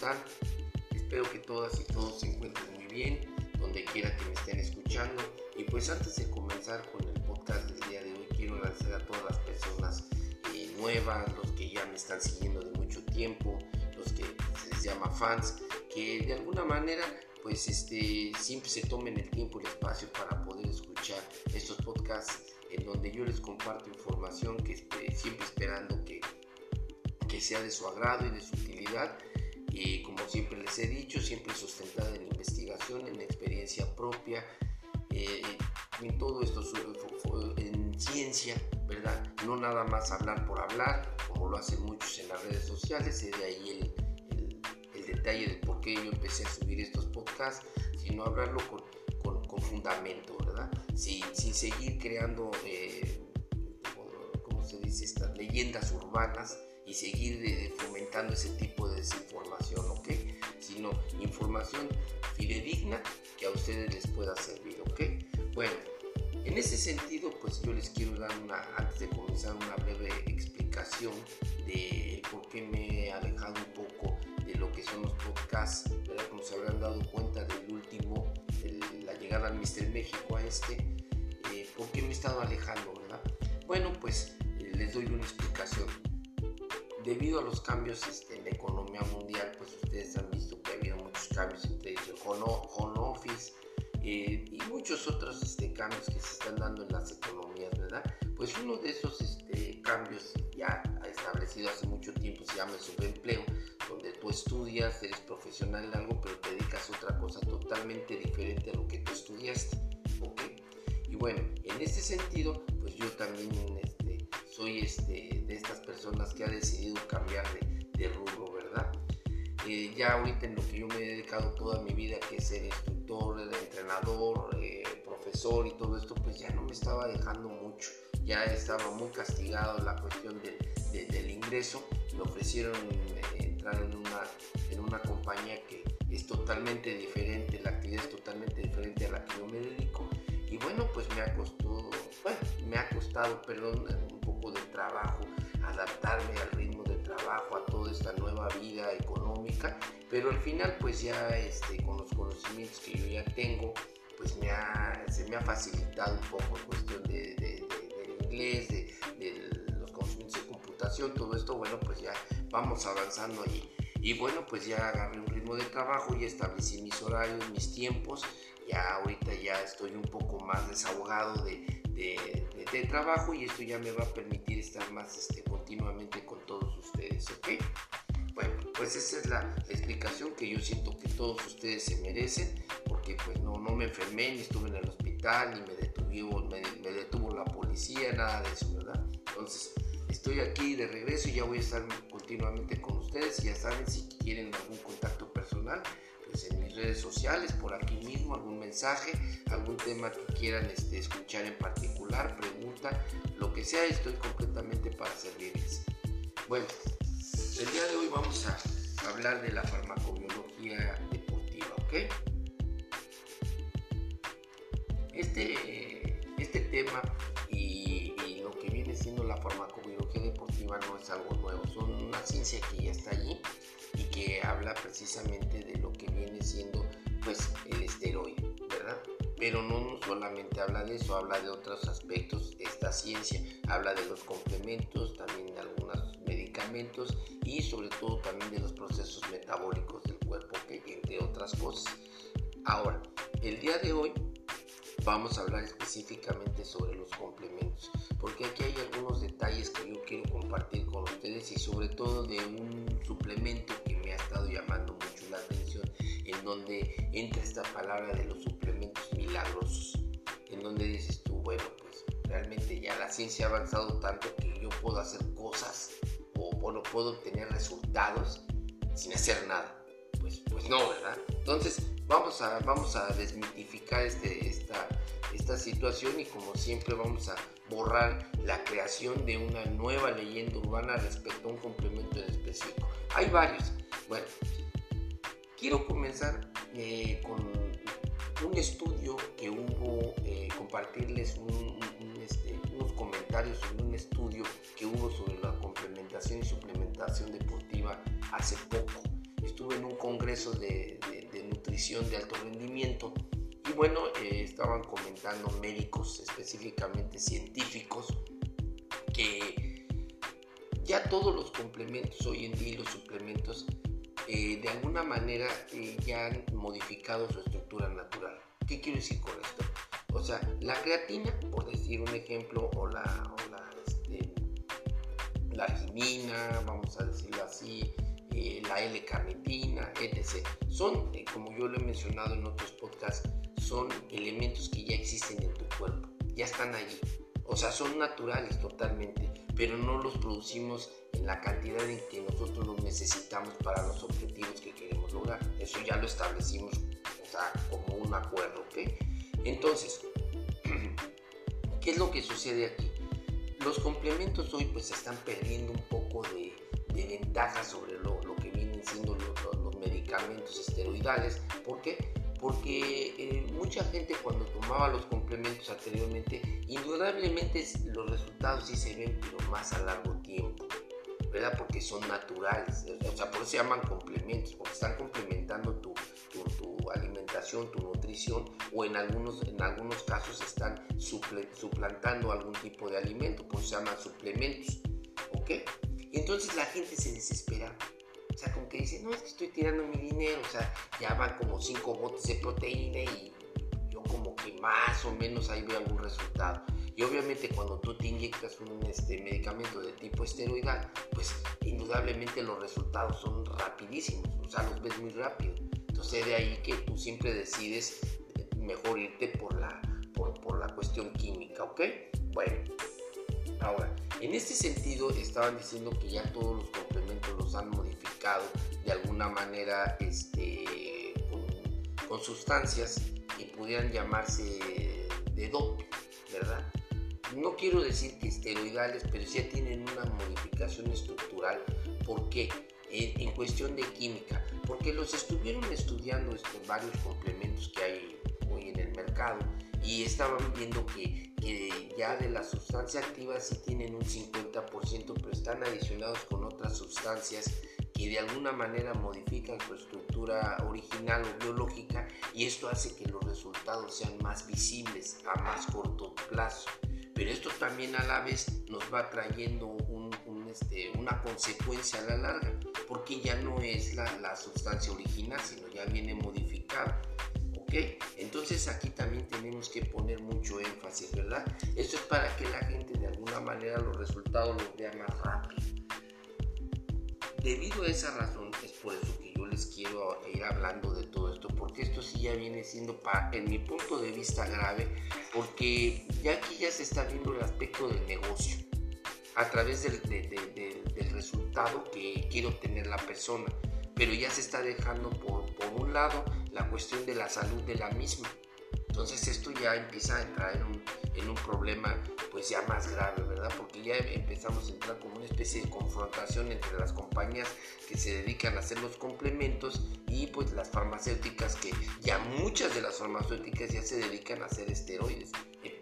están? Espero que todas y todos se encuentren muy bien, donde quiera que me estén escuchando. Y pues antes de comenzar con el podcast del día de hoy, quiero agradecer a todas las personas eh, nuevas, los que ya me están siguiendo de mucho tiempo, los que se les llama fans, que de alguna manera pues este, siempre se tomen el tiempo y el espacio para poder escuchar estos podcasts en donde yo les comparto información que siempre esperando que, que sea de su agrado y de su utilidad y como siempre les he dicho, siempre sustentada en investigación, en experiencia propia, eh, en todo esto, en ciencia, ¿verdad? No nada más hablar por hablar, como lo hacen muchos en las redes sociales, es de ahí el, el, detalle de por qué yo empecé a subir estos podcasts, sino hablarlo con, con, con fundamento, ¿verdad? Sin, sin seguir creando, eh, ¿cómo se dice? Estas leyendas urbanas y seguir fomentando ese tipo de desinformación, ¿ok? Sino información fidedigna que a ustedes les pueda servir, ¿ok? Bueno, en ese sentido, pues yo les quiero dar una, antes de comenzar, una breve explicación de por qué me he alejado un poco de lo que son los podcasts, ¿verdad? Como se habrán dado cuenta del último, de la llegada al Mister México a este, eh, ¿por qué me he estado alejando, verdad? Bueno, pues eh, les doy una explicación debido a los cambios este, en la economía mundial, pues ustedes han visto que ha habido muchos cambios entre el home, office eh, y muchos otros este, cambios que se están dando en las economías, ¿verdad? Pues uno de esos este, cambios ya establecido hace mucho tiempo se llama el subempleo, donde tú estudias, eres profesional en algo, pero te dedicas a otra cosa totalmente diferente a lo que tú estudiaste, ¿ok? Y bueno, en este sentido, pues yo también soy este, de estas personas que ha decidido cambiar de, rubro, ¿verdad? Eh, ya ahorita en lo que yo me he dedicado toda mi vida, que es ser instructor, entrenador, eh, profesor y todo esto, pues ya no me estaba dejando mucho. Ya estaba muy castigado la cuestión del ingreso. Me ofrecieron eh, entrar en una, en una compañía que es totalmente diferente, la actividad es totalmente diferente a la que yo me dedico. Y bueno, pues me ha costado, bueno, me ha costado, perdón, de trabajo, adaptarme al ritmo de trabajo, a toda esta nueva vida económica, pero al final pues ya este, con los conocimientos que yo ya tengo, pues me ha, se me ha facilitado un poco en cuestión de, del inglés, de, los conocimientos de computación, todo esto, bueno, pues ya vamos avanzando ahí. Y bueno, pues ya agarré un ritmo de trabajo, y establecí mis horarios, mis tiempos, ya ahorita ya estoy un poco más desahogado de, de, trabajo y esto ya me va a permitir estar más este, continuamente con todos ustedes, ¿ok? Bueno, pues esa es la explicación que yo siento que todos ustedes se merecen, porque pues no, no me enfermé, ni estuve en el hospital, ni me detuvo, me, me detuvo la policía, nada de eso, ¿verdad? Entonces, estoy aquí de regreso y ya voy a estar continuamente con ustedes. Ya saben, si quieren algún contacto personal, pues, en mis redes sociales, por aquí mismo, algún mensaje, algún tema que quieran este, escuchar en particular, pregunta, lo que sea, estoy completamente para servirles. Bueno, el día de hoy vamos a hablar de la farmacobiología deportiva, ¿ok? Este, este tema y, y lo que viene siendo la farmacobiología deportiva no es algo nuevo, son una ciencia que ya está allí y que habla precisamente de lo que viene siendo pues el esteroide, ¿verdad? Pero no solamente habla de eso, habla de otros aspectos de esta ciencia, habla de los complementos, también de algunos medicamentos y sobre todo también de los procesos metabólicos del cuerpo, entre otras cosas. Ahora, el día de hoy vamos a hablar específicamente sobre los complementos, porque aquí hay algunos detalles que yo quiero compartir con ustedes y sobre todo de un suplemento que me ha estado llamando mucho la atención, en donde entra esta palabra de los suplementos milagrosos, en donde dices tú, bueno, pues realmente ya la ciencia ha avanzado tanto que yo puedo hacer cosas o bueno, puedo obtener resultados sin hacer nada. Pues, pues no, ¿verdad? Entonces, vamos a, vamos a desmitificar este, esta, esta situación y como siempre vamos a borrar la creación de una nueva leyenda urbana respecto a un complemento en específico. Hay varios. Bueno, quiero comenzar eh, con un estudio que hubo, eh, compartirles este, unos comentarios sobre un estudio que hubo sobre la complementación y suplementación deportiva hace poco estuve en un congreso de, nutrición de alto rendimiento y bueno, eh, estaban comentando médicos, específicamente científicos, que ya todos los complementos hoy en día, los suplementos, eh, de alguna manera eh, ya han modificado su estructura natural. ¿Qué quiero decir con esto? O sea, la creatina, por decir un ejemplo, o la, o la, este, la arginina, vamos a decirlo así, eh, la L-carnitina, etc. Son, como yo lo he mencionado en otros podcasts, son elementos que ya existen en tu cuerpo, ya están allí. O sea, son naturales totalmente, pero no los producimos en la cantidad en que nosotros los necesitamos para los objetivos que queremos lograr. Eso ya lo establecimos, o sea, como un acuerdo, ¿ok? Entonces, ¿qué es lo que sucede aquí? Los complementos hoy pues están perdiendo un poco de, ventaja sobre lo, medicamentos esteroidales. ¿Por qué? porque eh, mucha gente cuando tomaba los complementos anteriormente, indudablemente los resultados sí se ven, pero más a largo tiempo, ¿verdad? Porque son naturales, o sea, por eso se llaman complementos, porque están complementando tu, tu, alimentación, tu nutrición, o en algunos, en algunos casos están suplantando algún tipo de alimento, por eso se llaman suplementos, ¿ok? Entonces la gente se desespera sea, como que dice, no, es que estoy tirando mi dinero, o sea, ya van como 5 botes de proteína y yo como que más o menos ahí veo algún resultado. Y obviamente cuando tú te inyectas un este, medicamento de tipo esteroidal, pues indudablemente los resultados son rapidísimos, o sea, los ves muy rápido. Entonces de ahí que tú siempre decides mejor irte por la, por, por la cuestión química, ¿ok? Bueno, ahora, en este sentido estaban diciendo que ya todos los complementos los han modificado de alguna manera este, con, sustancias que pudieran llamarse de dope, ¿verdad? No quiero decir que esteroidales, pero sí tienen una modificación estructural. ¿Por qué? En, en cuestión de química, porque los estuvieron estudiando estos varios complementos que hay hoy en el mercado y estaban viendo que, que, ya de la sustancia activa sí tienen un 50%, pero están adicionados con otras sustancias y de alguna manera modifican su estructura original o biológica y esto hace que los resultados sean más visibles a más corto plazo. Pero esto también a la vez nos va trayendo este, una consecuencia a la larga, porque ya no es la, la sustancia original, sino ya viene modificada. ¿Ok? Entonces aquí también tenemos que poner mucho énfasis, ¿verdad? Esto es para que la gente de alguna manera los resultados los vea más rápido. Debido a esa razón es por eso que yo les quiero ir hablando de todo esto, porque esto sí ya viene siendo, en mi punto de vista, grave, porque ya aquí ya se está viendo el aspecto del negocio a través del, del resultado que quiere obtener la persona, pero ya se está dejando por, por un lado la cuestión de la salud de la misma. Entonces esto ya empieza a entrar en un, en un problema pues ya más grave, ¿verdad? Porque ya empezamos a entrar como una especie de confrontación entre las compañías que se dedican a hacer los complementos y pues las farmacéuticas que ya muchas de las farmacéuticas ya se dedican a hacer esteroides,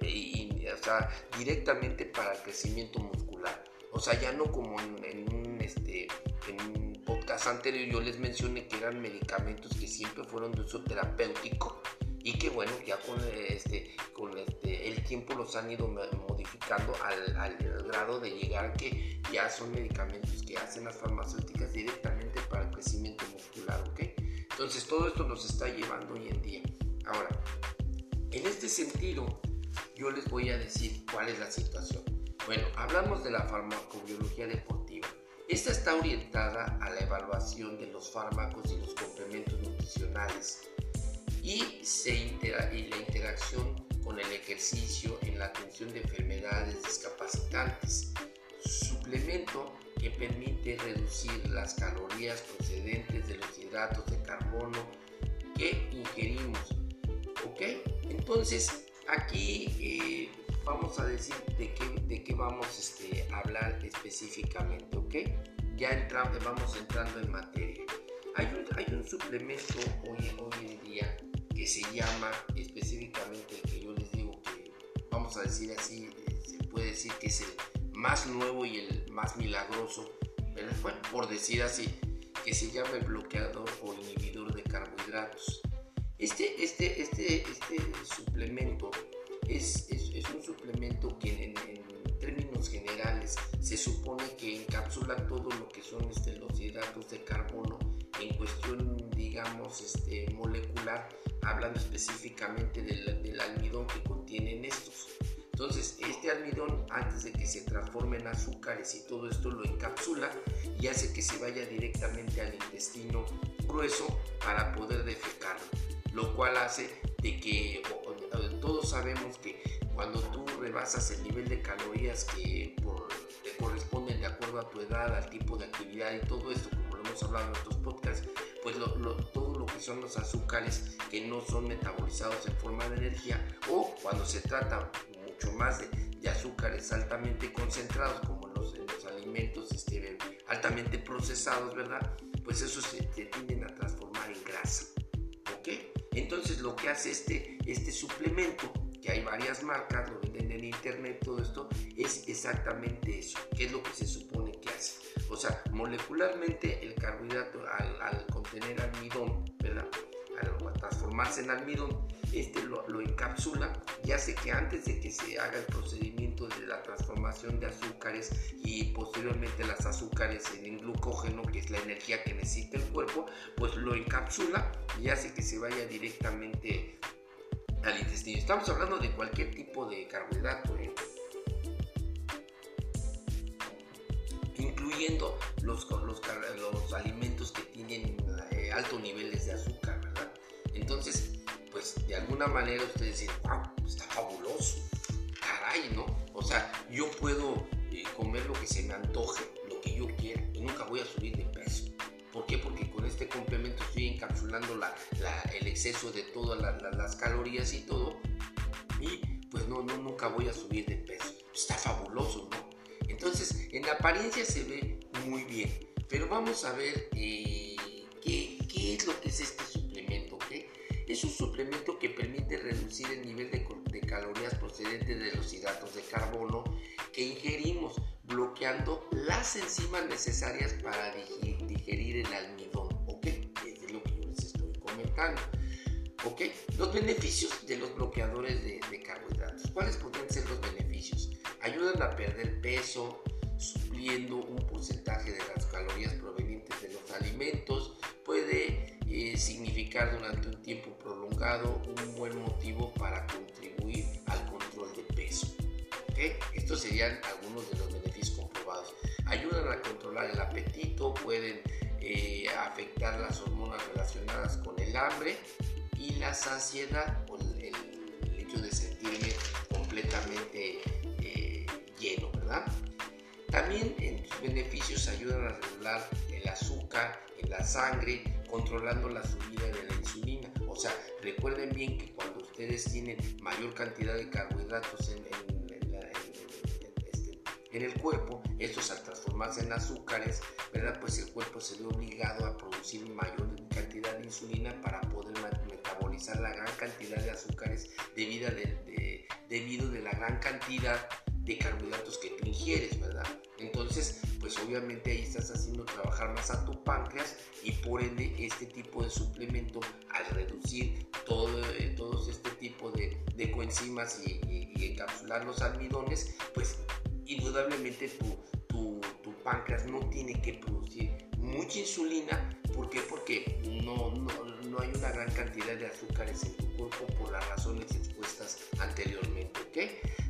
y, o sea, directamente para el crecimiento muscular. O sea, ya no como en, un, este, en un podcast anterior yo les mencioné que eran medicamentos que siempre fueron de uso terapéutico y que bueno, ya con, este, con este, el tiempo los han ido modificando al, al, grado de llegar que ya son medicamentos que hacen las farmacéuticas directamente para el crecimiento muscular, ¿ok? Entonces todo esto nos está llevando hoy en día. Ahora, en este sentido, yo les voy a decir cuál es la situación. Bueno, hablamos de la farmacobiología deportiva. Esta está orientada a la evaluación de los fármacos y los complementos nutricionales y, se y la interacción con el ejercicio en la atención de enfermedades discapacitantes. Suplemento que permite reducir las calorías procedentes de los hidratos de carbono que ingerimos. ¿Ok? Entonces, aquí eh, vamos a decir de qué, de qué vamos este, a hablar específicamente. ¿Ok? Ya entramos, vamos entrando en materia. Hay un, hay un suplemento hoy, hoy en día que se llama específicamente, que yo les digo que, vamos a decir así, se puede decir que es el más nuevo y el más milagroso, por decir así, que se llama el bloqueador o inhibidor de carbohidratos. Este, este, este, este suplemento es, es, un suplemento que en, términos generales se supone que encapsula todo lo que son este, los hidratos de carbono en cuestión, digamos, este, molecular, hablando específicamente del, del almidón que contienen estos. Entonces, este almidón, antes de que se transforme en azúcares y todo esto, lo encapsula y hace que se vaya directamente al intestino grueso para poder defecarlo, lo cual hace de que todos sabemos que cuando tú rebasas el nivel de calorías que te corresponden de a tu edad, al tipo de actividad y todo esto, como lo hemos hablado en otros podcasts, pues todo lo que son los azúcares que no son metabolizados en forma de energía o cuando se trata mucho más de, azúcares altamente concentrados como los, los alimentos este, altamente procesados, ¿verdad? Pues esos se, tienden a transformar en grasa, ¿ok? Entonces lo que hace este, este suplemento, que hay varias marcas, lo venden en internet, todo esto, es exactamente eso, que es lo que se supone O sea, molecularmente el carbohidrato al, al contener almidón, ¿verdad? Al transformarse en almidón, este lo, encapsula y hace que antes de que se haga el procedimiento de la transformación de azúcares y posteriormente las azúcares en glucógeno, que es la energía que necesita el cuerpo, pues lo encapsula y hace que se vaya directamente al intestino. Estamos hablando de cualquier tipo de carbohidrato, ¿eh? Incluyendo los, los, los, alimentos que tienen eh, altos niveles de azúcar. Entonces, pues de alguna manera ustedes dicen, wow, está fabuloso, caray, ¿no? O sea, yo puedo eh, comer lo que se me antoje, lo que yo quiera, y nunca voy a subir de peso. ¿Por qué? Porque con este complemento estoy encapsulando la, el exceso de todas las calorías y todo, y pues no, no, nunca voy a subir de peso. En apariencia se ve muy bien, pero vamos a ver eh, qué, es lo que es este es un suplemento que permite reducir el nivel de, calorías procedentes de los hidratos de carbono que ingerimos, bloqueando las enzimas necesarias para digerir el almidón. ¿Ok? Es lo que yo les estoy comentando. ¿Ok? Los beneficios de los bloqueadores de, de carbohidratos. ¿Cuáles pueden ser los beneficios? Ayudan a perder peso, supliendo un porcentaje de las calorías provenientes de los alimentos. Puede significar durante un tiempo prolongado un buen motivo para contribuir al control de peso. Estos serían algunos de los beneficios comprobados. Ayudan a controlar el apetito, pueden eh, afectar las hormonas relacionadas con el hambre y la saciedad o el, hecho de sentirme completamente eh, lleno, ¿verdad? También en sus beneficios ayudan a regular el azúcar en la sangre, controlando la subida de la insulina. O sea, recuerden bien que cuando ustedes tienen mayor cantidad de carbohidratos en, este, el cuerpo, estos al transformarse en azúcares, ¿verdad? Pues el cuerpo se ve obligado a producir mayor cantidad de insulina para poder metabolizar la gran cantidad de azúcares debido, de, debido de la gran cantidad de carbohidratos que tú ingieres, ¿verdad? Entonces, pues obviamente ahí estás haciendo trabajar más a tu páncreas y por ende este tipo de suplemento al reducir todo, eh, todos este tipo de, de coenzimas y, encapsular los almidones, pues indudablemente tu, tu, tu, páncreas no tiene que producir mucha insulina. ¿Por qué? Porque no, no, no hay una gran cantidad de azúcares en tu cuerpo por las razones expuestas anteriormente.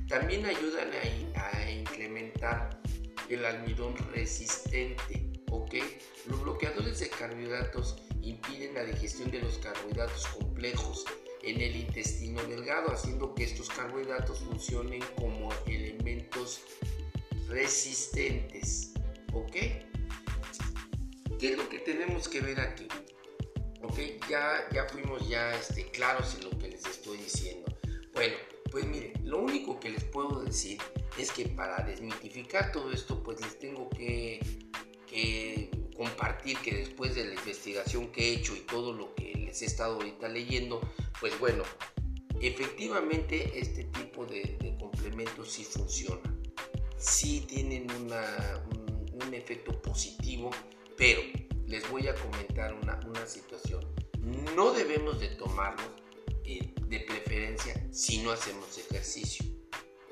También ayudan a, incrementar el almidón resistente. ¿ok? Los bloqueadores de carbohidratos impiden la digestión de los carbohidratos complejos en el intestino delgado, haciendo que estos carbohidratos funcionen como elementos resistentes. ¿Ok? ¿Qué es lo que tenemos que ver aquí? ¿Ok? Ya, ya fuimos ya este, claros en lo que les estoy diciendo. Bueno, pues mire, lo único que les puedo decir es que para desmitificar todo esto, pues les tengo que, compartir que después de la investigación que he hecho y todo lo que les he estado ahorita leyendo, pues bueno, efectivamente este tipo de, complementos sí funcionan, sí tienen un, un efecto positivo, pero les voy a comentar una, una situación. No debemos de tomarlos eh, de preferencia si no hacemos ejercicio.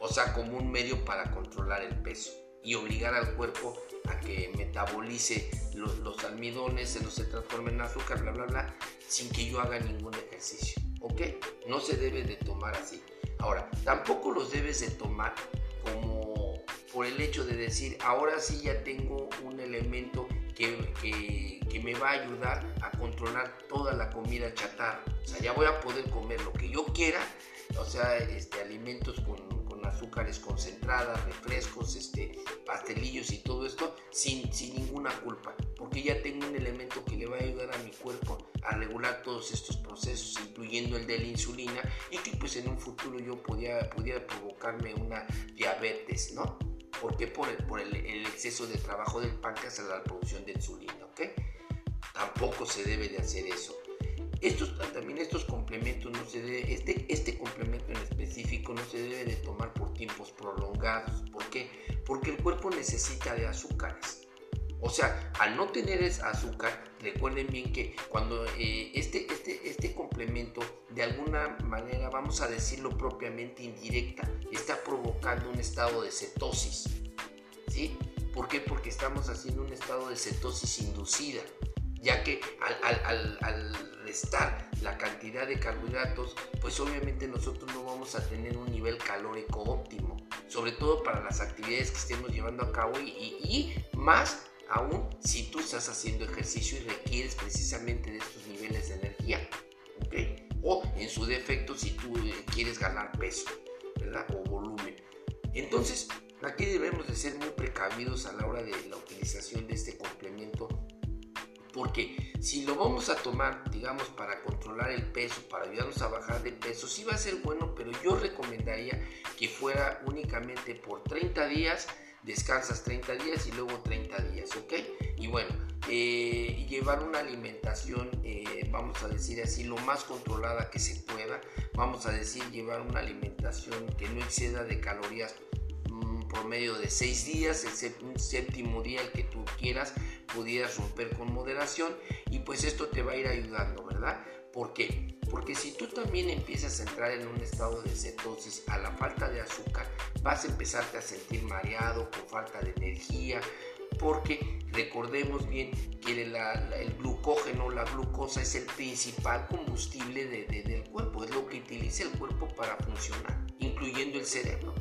O sea, como un medio para controlar el peso y obligar al cuerpo a que metabolice los, los almidones, se no se transforme en azúcar, bla, bla, bla, sin que yo haga ningún ejercicio. ¿Ok? No se debe de tomar así. Ahora, tampoco los debes de tomar como por el hecho de decir, ahora sí ya tengo un elemento que, que, me va a ayudar a controlar toda la comida chatarra. O sea, ya voy a poder comer lo que yo quiera, o sea, este, alimentos con, con azúcares concentradas, refrescos, este, pastelillos y todo esto sin, sin ninguna culpa, porque ya tengo un elemento que le va a ayudar a mi cuerpo a regular todos estos procesos, incluyendo el de la insulina, y que pues en un futuro yo podía, pudiera provocarme una diabetes, ¿no? ¿Por qué? Por, el, exceso de trabajo del páncreas a la producción de insulina, ¿ok? Tampoco se debe de hacer eso. Estos, también estos complementos no se debe, este, este complemento en específico no se debe de tomar por tiempos prolongados. ¿Por qué? Porque el cuerpo necesita de azúcares. O sea, al no tener azúcar, recuerden bien que cuando eh, este, este, este complemento, de alguna manera, vamos a decirlo propiamente indirecta, está provocando un estado de cetosis. ¿Sí? ¿Por qué? Porque estamos haciendo un estado de cetosis inducida, ya que al, restar la cantidad de carbohidratos, pues obviamente nosotros no vamos a tener un nivel calórico óptimo, sobre todo para las actividades que estemos llevando a cabo y más aún si tú estás haciendo ejercicio y requieres precisamente de estos niveles de energía. O en su defecto si tú eh, quieres ganar peso ¿verdad? o volumen. Entonces, aquí debemos de ser muy precavidos a la hora de la utilización de este complemento porque si lo vamos a tomar, digamos, para controlar el peso, para ayudarnos a bajar de peso, sí va a ser bueno, pero yo recomendaría que fuera únicamente por 30 días descansas 30 días y luego 30 días, ¿ok? Y bueno, eh, llevar una alimentación, eh, vamos a decir así, lo más controlada que se pueda, vamos a decir, llevar una alimentación que no exceda de calorías mmm, promedio de 6 días, el un séptimo día el que tú quieras, pudieras romper con moderación y pues esto te va a ir ayudando, ¿verdad? ¿Por qué? Porque si tú también empiezas a entrar en un estado de cetosis a la falta de azúcar, vas a empezarte a sentir mareado, con falta de energía, porque recordemos bien que el glucógeno, la glucosa es el principal combustible de, de, del cuerpo, es lo que utiliza el cuerpo para funcionar, incluyendo el cerebro.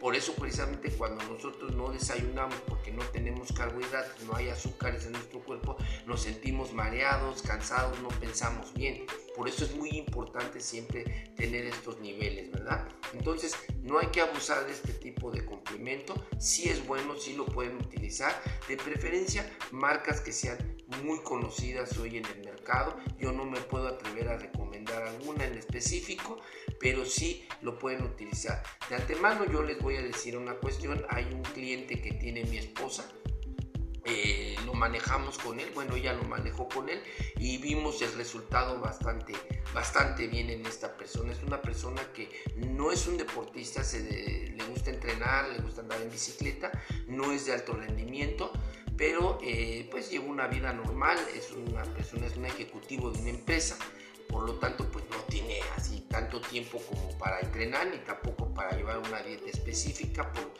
Por eso precisamente cuando nosotros no desayunamos porque no tenemos carbohidratos, no hay azúcares en nuestro cuerpo, nos sentimos mareados, cansados, no pensamos bien. Por eso es muy importante siempre tener estos niveles, ¿verdad? Entonces no hay que abusar de este tipo de complemento. Si es bueno, si lo pueden utilizar. De preferencia marcas que sean muy conocidas hoy en el mercado. Yo no me puedo atrever a recomendar alguna en específico, pero sí lo pueden utilizar. De antemano yo les voy a decir una cuestión. Hay un cliente que tiene mi esposa. Eh, lo manejamos con él, bueno, ella lo manejó con él y vimos el resultado bastante, bastante bien en esta persona. Es una persona que no es un deportista, se de, le gusta entrenar, le gusta andar en bicicleta, no es de alto rendimiento, pero eh, pues lleva una vida normal, es una persona, es un ejecutivo de una empresa, por lo tanto pues no tiene así tanto tiempo como para entrenar ni tampoco para llevar una dieta específica por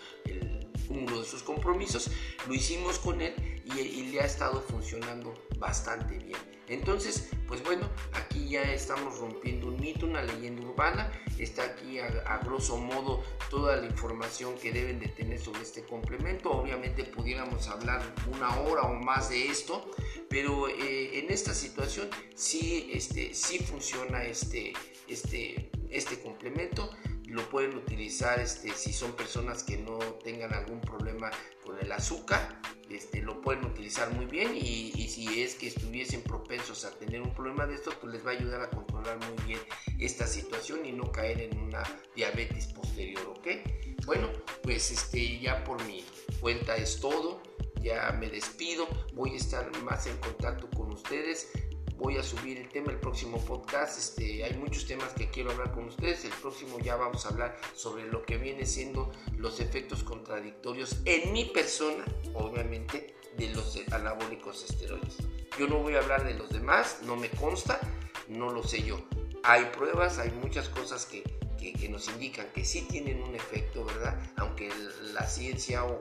cúmulo de sus compromisos, lo hicimos con él y le ha estado funcionando bastante bien. Entonces, pues bueno, aquí ya estamos rompiendo un mito, una leyenda urbana. Está aquí a, grosso modo toda la información que deben de tener sobre este complemento. Obviamente pudiéramos hablar una hora o más de esto, pero eh, en esta situación sí, este, sí funciona este, este, este complemento lo pueden utilizar este, si son personas que no tengan algún problema con el azúcar, este, lo pueden utilizar muy bien y, si es que estuviesen propensos a tener un problema de esto, pues les va a ayudar a controlar muy bien esta situación y no caer en una diabetes posterior, ¿ok? Bueno, pues este, ya por mi cuenta es todo, ya me despido, voy a estar más en contacto con ustedes voy a subir el tema el próximo podcast. Este, hay muchos temas que quiero hablar con ustedes. El próximo ya vamos a hablar sobre lo que viene siendo los efectos contradictorios en mi persona, obviamente, de los anabólicos esteroides. Yo no voy a hablar de los demás, no me consta, no lo sé yo. Hay pruebas, hay muchas cosas que, que, nos indican que sí tienen un efecto, ¿verdad? Aunque la ciencia o,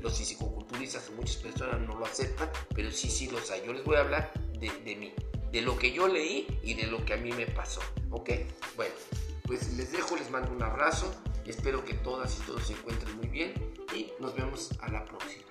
los fisicoculturistas o muchas personas no lo aceptan, pero sí, sí los hay. Yo les voy a hablar de, de mí, de lo que yo leí y de lo que a mí me pasó, ¿ok? Bueno, pues les dejo, les mando un abrazo, espero que todas y todos se encuentren muy bien y nos vemos a la próxima.